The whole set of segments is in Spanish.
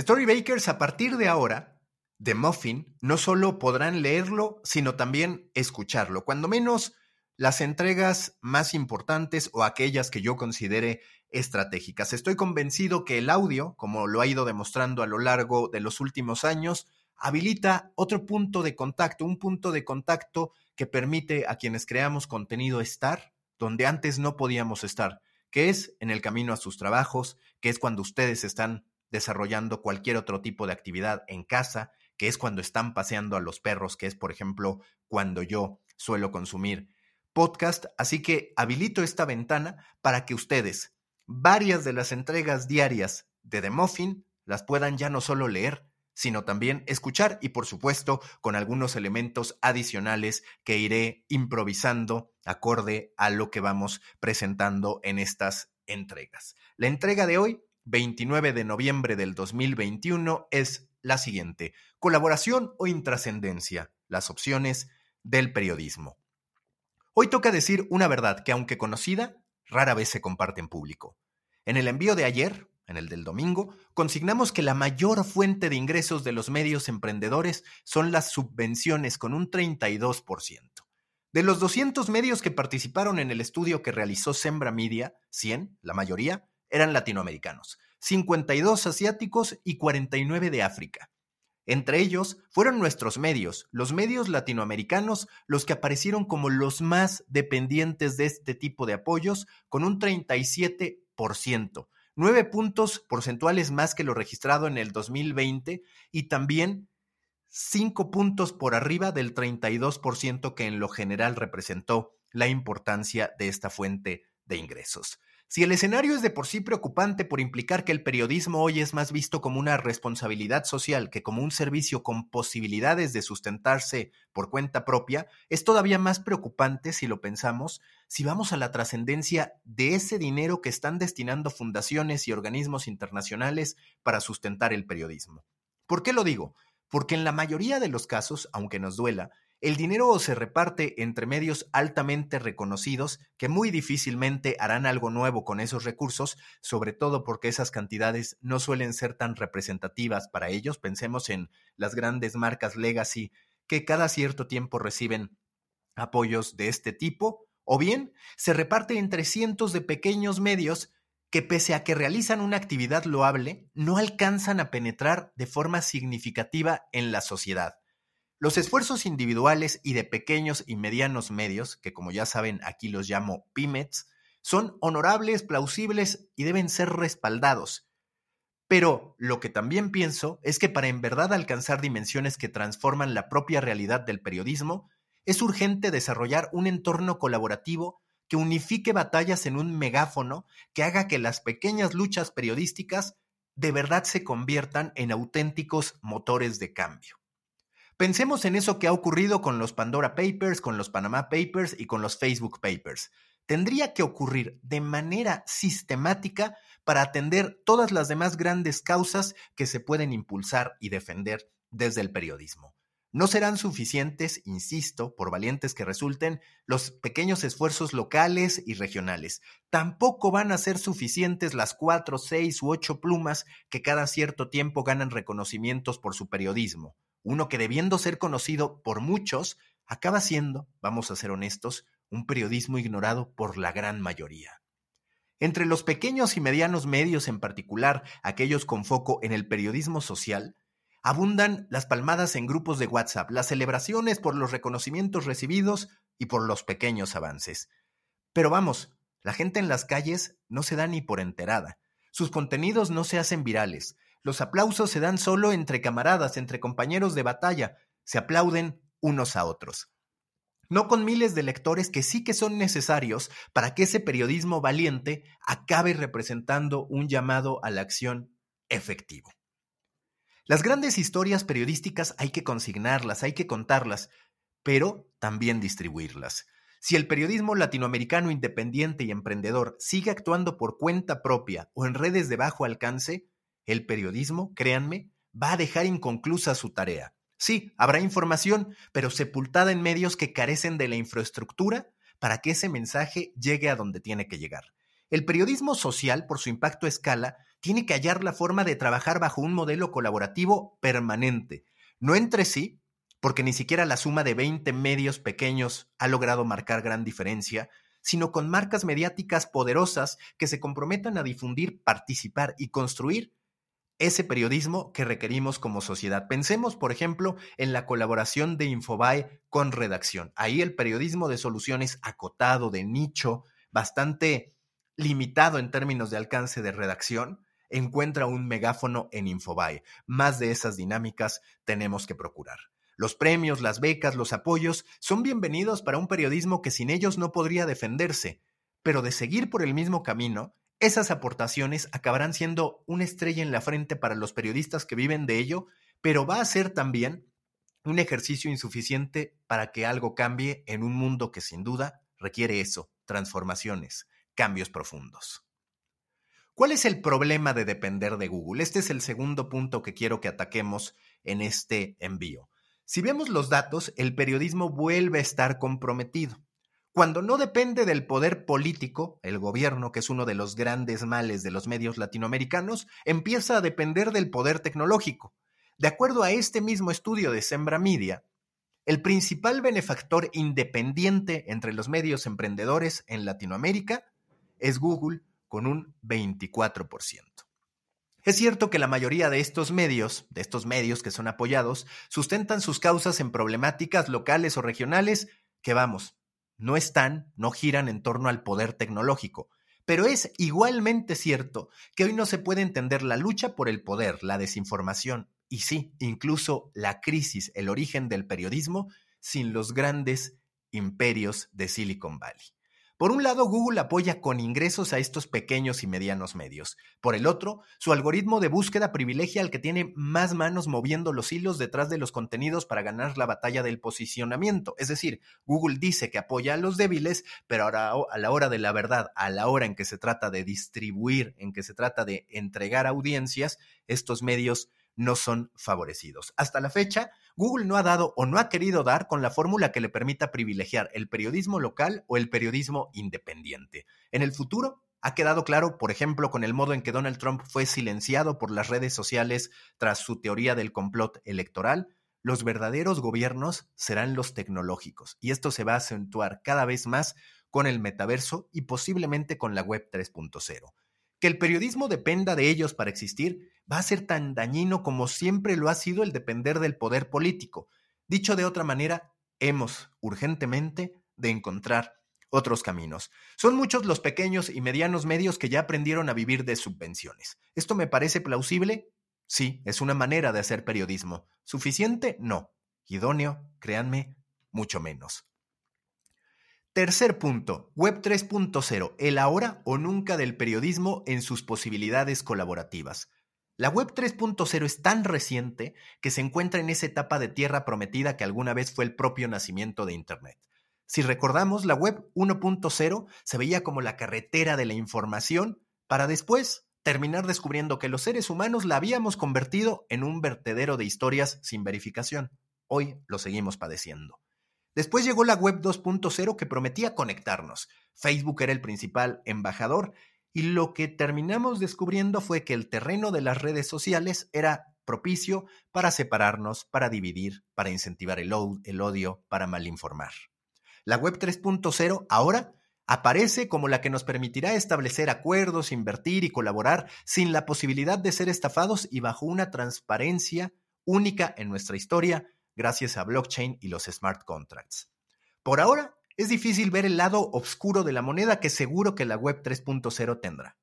Storybakers a partir de ahora, de Muffin, no solo podrán leerlo, sino también escucharlo. Cuando menos las entregas más importantes o aquellas que yo considere estratégicas. Estoy convencido que el audio, como lo ha ido demostrando a lo largo de los últimos años, habilita otro punto de contacto, un punto de contacto que permite a quienes creamos contenido estar donde antes no podíamos estar, que es en el camino a sus trabajos, que es cuando ustedes están desarrollando cualquier otro tipo de actividad en casa, que es cuando están paseando a los perros, que es, por ejemplo, cuando yo suelo consumir podcast. Así que habilito esta ventana para que ustedes varias de las entregas diarias de The Muffin las puedan ya no solo leer, sino también escuchar y por supuesto con algunos elementos adicionales que iré improvisando acorde a lo que vamos presentando en estas entregas. La entrega de hoy, 29 de noviembre del 2021, es la siguiente. Colaboración o intrascendencia, las opciones del periodismo. Hoy toca decir una verdad que aunque conocida, rara vez se comparte en público. En el envío de ayer, en el del domingo, consignamos que la mayor fuente de ingresos de los medios emprendedores son las subvenciones con un 32%. De los 200 medios que participaron en el estudio que realizó Sembra Media, 100, la mayoría, eran latinoamericanos, 52 asiáticos y 49 de África. Entre ellos fueron nuestros medios, los medios latinoamericanos, los que aparecieron como los más dependientes de este tipo de apoyos, con un 37%, nueve puntos porcentuales más que lo registrado en el 2020 y también cinco puntos por arriba del 32% que en lo general representó la importancia de esta fuente de ingresos. Si el escenario es de por sí preocupante por implicar que el periodismo hoy es más visto como una responsabilidad social que como un servicio con posibilidades de sustentarse por cuenta propia, es todavía más preocupante si lo pensamos, si vamos a la trascendencia de ese dinero que están destinando fundaciones y organismos internacionales para sustentar el periodismo. ¿Por qué lo digo? Porque en la mayoría de los casos, aunque nos duela, el dinero se reparte entre medios altamente reconocidos que muy difícilmente harán algo nuevo con esos recursos, sobre todo porque esas cantidades no suelen ser tan representativas para ellos. Pensemos en las grandes marcas legacy que cada cierto tiempo reciben apoyos de este tipo, o bien se reparte entre cientos de pequeños medios que pese a que realizan una actividad loable, no alcanzan a penetrar de forma significativa en la sociedad. Los esfuerzos individuales y de pequeños y medianos medios, que como ya saben aquí los llamo pymes, son honorables, plausibles y deben ser respaldados. Pero lo que también pienso es que para en verdad alcanzar dimensiones que transforman la propia realidad del periodismo, es urgente desarrollar un entorno colaborativo que unifique batallas en un megáfono que haga que las pequeñas luchas periodísticas de verdad se conviertan en auténticos motores de cambio. Pensemos en eso que ha ocurrido con los Pandora Papers, con los Panama Papers y con los Facebook Papers. Tendría que ocurrir de manera sistemática para atender todas las demás grandes causas que se pueden impulsar y defender desde el periodismo. No serán suficientes, insisto, por valientes que resulten, los pequeños esfuerzos locales y regionales. Tampoco van a ser suficientes las cuatro, seis u ocho plumas que cada cierto tiempo ganan reconocimientos por su periodismo uno que debiendo ser conocido por muchos, acaba siendo, vamos a ser honestos, un periodismo ignorado por la gran mayoría. Entre los pequeños y medianos medios en particular, aquellos con foco en el periodismo social, abundan las palmadas en grupos de WhatsApp, las celebraciones por los reconocimientos recibidos y por los pequeños avances. Pero vamos, la gente en las calles no se da ni por enterada. Sus contenidos no se hacen virales, los aplausos se dan solo entre camaradas, entre compañeros de batalla, se aplauden unos a otros. No con miles de lectores que sí que son necesarios para que ese periodismo valiente acabe representando un llamado a la acción efectivo. Las grandes historias periodísticas hay que consignarlas, hay que contarlas, pero también distribuirlas. Si el periodismo latinoamericano independiente y emprendedor sigue actuando por cuenta propia o en redes de bajo alcance, el periodismo, créanme, va a dejar inconclusa su tarea. Sí, habrá información, pero sepultada en medios que carecen de la infraestructura para que ese mensaje llegue a donde tiene que llegar. El periodismo social, por su impacto a escala, tiene que hallar la forma de trabajar bajo un modelo colaborativo permanente, no entre sí, porque ni siquiera la suma de 20 medios pequeños ha logrado marcar gran diferencia, sino con marcas mediáticas poderosas que se comprometan a difundir, participar y construir ese periodismo que requerimos como sociedad. Pensemos, por ejemplo, en la colaboración de Infobae con redacción. Ahí el periodismo de soluciones acotado, de nicho, bastante limitado en términos de alcance de redacción, encuentra un megáfono en Infobae. Más de esas dinámicas tenemos que procurar. Los premios, las becas, los apoyos son bienvenidos para un periodismo que sin ellos no podría defenderse, pero de seguir por el mismo camino, esas aportaciones acabarán siendo una estrella en la frente para los periodistas que viven de ello, pero va a ser también un ejercicio insuficiente para que algo cambie en un mundo que sin duda requiere eso, transformaciones, cambios profundos. ¿Cuál es el problema de depender de Google? Este es el segundo punto que quiero que ataquemos en este envío. Si vemos los datos, el periodismo vuelve a estar comprometido. Cuando no depende del poder político, el gobierno, que es uno de los grandes males de los medios latinoamericanos, empieza a depender del poder tecnológico. De acuerdo a este mismo estudio de Sembra Media, el principal benefactor independiente entre los medios emprendedores en Latinoamérica es Google con un 24%. Es cierto que la mayoría de estos medios, de estos medios que son apoyados, sustentan sus causas en problemáticas locales o regionales que vamos, no están, no giran en torno al poder tecnológico. Pero es igualmente cierto que hoy no se puede entender la lucha por el poder, la desinformación y sí, incluso la crisis, el origen del periodismo, sin los grandes imperios de Silicon Valley. Por un lado, Google apoya con ingresos a estos pequeños y medianos medios. Por el otro, su algoritmo de búsqueda privilegia al que tiene más manos moviendo los hilos detrás de los contenidos para ganar la batalla del posicionamiento. Es decir, Google dice que apoya a los débiles, pero ahora a la hora de la verdad, a la hora en que se trata de distribuir, en que se trata de entregar audiencias, estos medios no son favorecidos. Hasta la fecha, Google no ha dado o no ha querido dar con la fórmula que le permita privilegiar el periodismo local o el periodismo independiente. En el futuro, ha quedado claro, por ejemplo, con el modo en que Donald Trump fue silenciado por las redes sociales tras su teoría del complot electoral, los verdaderos gobiernos serán los tecnológicos, y esto se va a acentuar cada vez más con el metaverso y posiblemente con la web 3.0. Que el periodismo dependa de ellos para existir va a ser tan dañino como siempre lo ha sido el depender del poder político. Dicho de otra manera, hemos urgentemente de encontrar otros caminos. Son muchos los pequeños y medianos medios que ya aprendieron a vivir de subvenciones. ¿Esto me parece plausible? Sí, es una manera de hacer periodismo. ¿Suficiente? No. Idóneo, créanme, mucho menos. Tercer punto, Web 3.0, el ahora o nunca del periodismo en sus posibilidades colaborativas. La Web 3.0 es tan reciente que se encuentra en esa etapa de tierra prometida que alguna vez fue el propio nacimiento de Internet. Si recordamos, la Web 1.0 se veía como la carretera de la información para después terminar descubriendo que los seres humanos la habíamos convertido en un vertedero de historias sin verificación. Hoy lo seguimos padeciendo. Después llegó la web 2.0 que prometía conectarnos. Facebook era el principal embajador y lo que terminamos descubriendo fue que el terreno de las redes sociales era propicio para separarnos, para dividir, para incentivar el, odio, para malinformar. La web 3.0 ahora aparece como la que nos permitirá establecer acuerdos, invertir y colaborar sin la posibilidad de ser estafados y bajo una transparencia única en nuestra historia gracias a blockchain y los smart contracts. Por ahora, es difícil ver el lado oscuro de la moneda que seguro que la web 3.0 tendrá.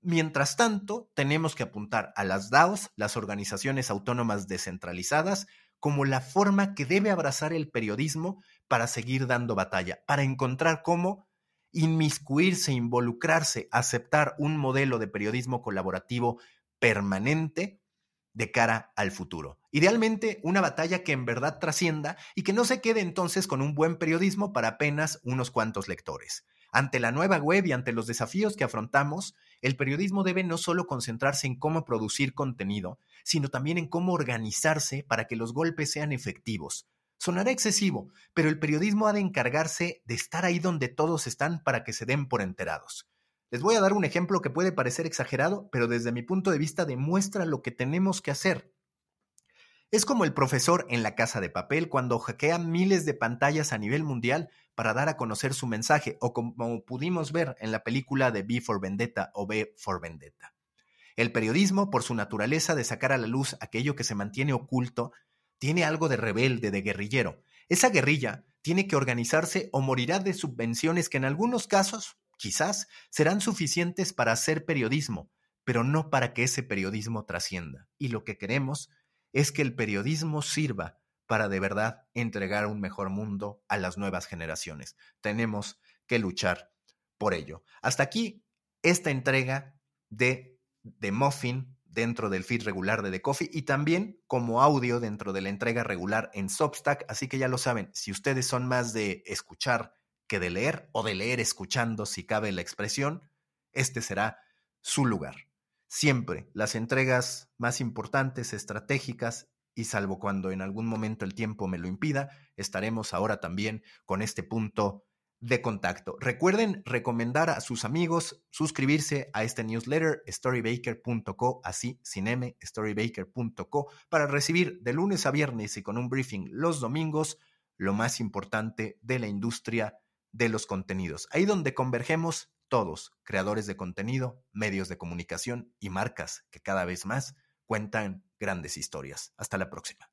Mientras tanto, tenemos que apuntar a las DAOs, las organizaciones autónomas descentralizadas, como la forma que debe abrazar el periodismo para seguir dando batalla, para encontrar cómo inmiscuirse, involucrarse, aceptar un modelo de periodismo colaborativo permanente de cara al futuro. Idealmente, una batalla que en verdad trascienda y que no se quede entonces con un buen periodismo para apenas unos cuantos lectores. Ante la nueva web y ante los desafíos que afrontamos, el periodismo debe no solo concentrarse en cómo producir contenido, sino también en cómo organizarse para que los golpes sean efectivos. Sonará excesivo, pero el periodismo ha de encargarse de estar ahí donde todos están para que se den por enterados. Les voy a dar un ejemplo que puede parecer exagerado, pero desde mi punto de vista demuestra lo que tenemos que hacer. Es como el profesor en la casa de papel cuando hackea miles de pantallas a nivel mundial para dar a conocer su mensaje, o como pudimos ver en la película de B for Vendetta o B for Vendetta. El periodismo, por su naturaleza de sacar a la luz aquello que se mantiene oculto, tiene algo de rebelde, de guerrillero. Esa guerrilla tiene que organizarse o morirá de subvenciones que en algunos casos, quizás, serán suficientes para hacer periodismo, pero no para que ese periodismo trascienda. Y lo que queremos es que el periodismo sirva para de verdad entregar un mejor mundo a las nuevas generaciones. Tenemos que luchar por ello. Hasta aquí esta entrega de The Muffin dentro del feed regular de The Coffee y también como audio dentro de la entrega regular en Substack. Así que ya lo saben, si ustedes son más de escuchar que de leer o de leer escuchando, si cabe la expresión, este será su lugar. Siempre las entregas más importantes, estratégicas, y salvo cuando en algún momento el tiempo me lo impida, estaremos ahora también con este punto de contacto. Recuerden recomendar a sus amigos, suscribirse a este newsletter storybaker.co, así sin m, storybaker.co, para recibir de lunes a viernes y con un briefing los domingos lo más importante de la industria de los contenidos. Ahí donde convergemos todos, creadores de contenido, medios de comunicación y marcas que cada vez más cuentan grandes historias. Hasta la próxima.